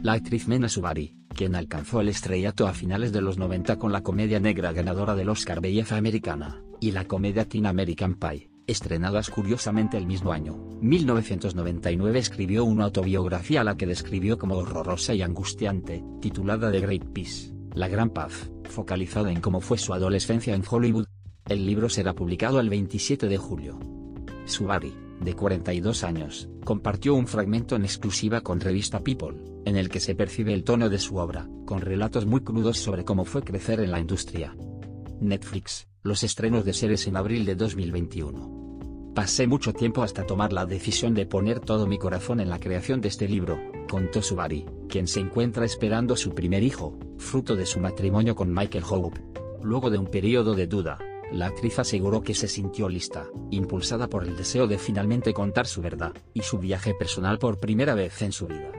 La actriz Mena Subari, quien alcanzó el estrellato a finales de los 90 con la comedia negra ganadora del Oscar Belleza Americana, y la comedia Teen American Pie, estrenadas curiosamente el mismo año, 1999 escribió una autobiografía a la que describió como horrorosa y angustiante, titulada The Great Peace, La Gran Paz, focalizada en cómo fue su adolescencia en Hollywood. El libro será publicado el 27 de julio. Subari, de 42 años, compartió un fragmento en exclusiva con revista People, en el que se percibe el tono de su obra, con relatos muy crudos sobre cómo fue crecer en la industria. Netflix, los estrenos de series en abril de 2021. Pasé mucho tiempo hasta tomar la decisión de poner todo mi corazón en la creación de este libro, contó Subari, quien se encuentra esperando su primer hijo, fruto de su matrimonio con Michael Hope. Luego de un periodo de duda, la actriz aseguró que se sintió lista, impulsada por el deseo de finalmente contar su verdad, y su viaje personal por primera vez en su vida.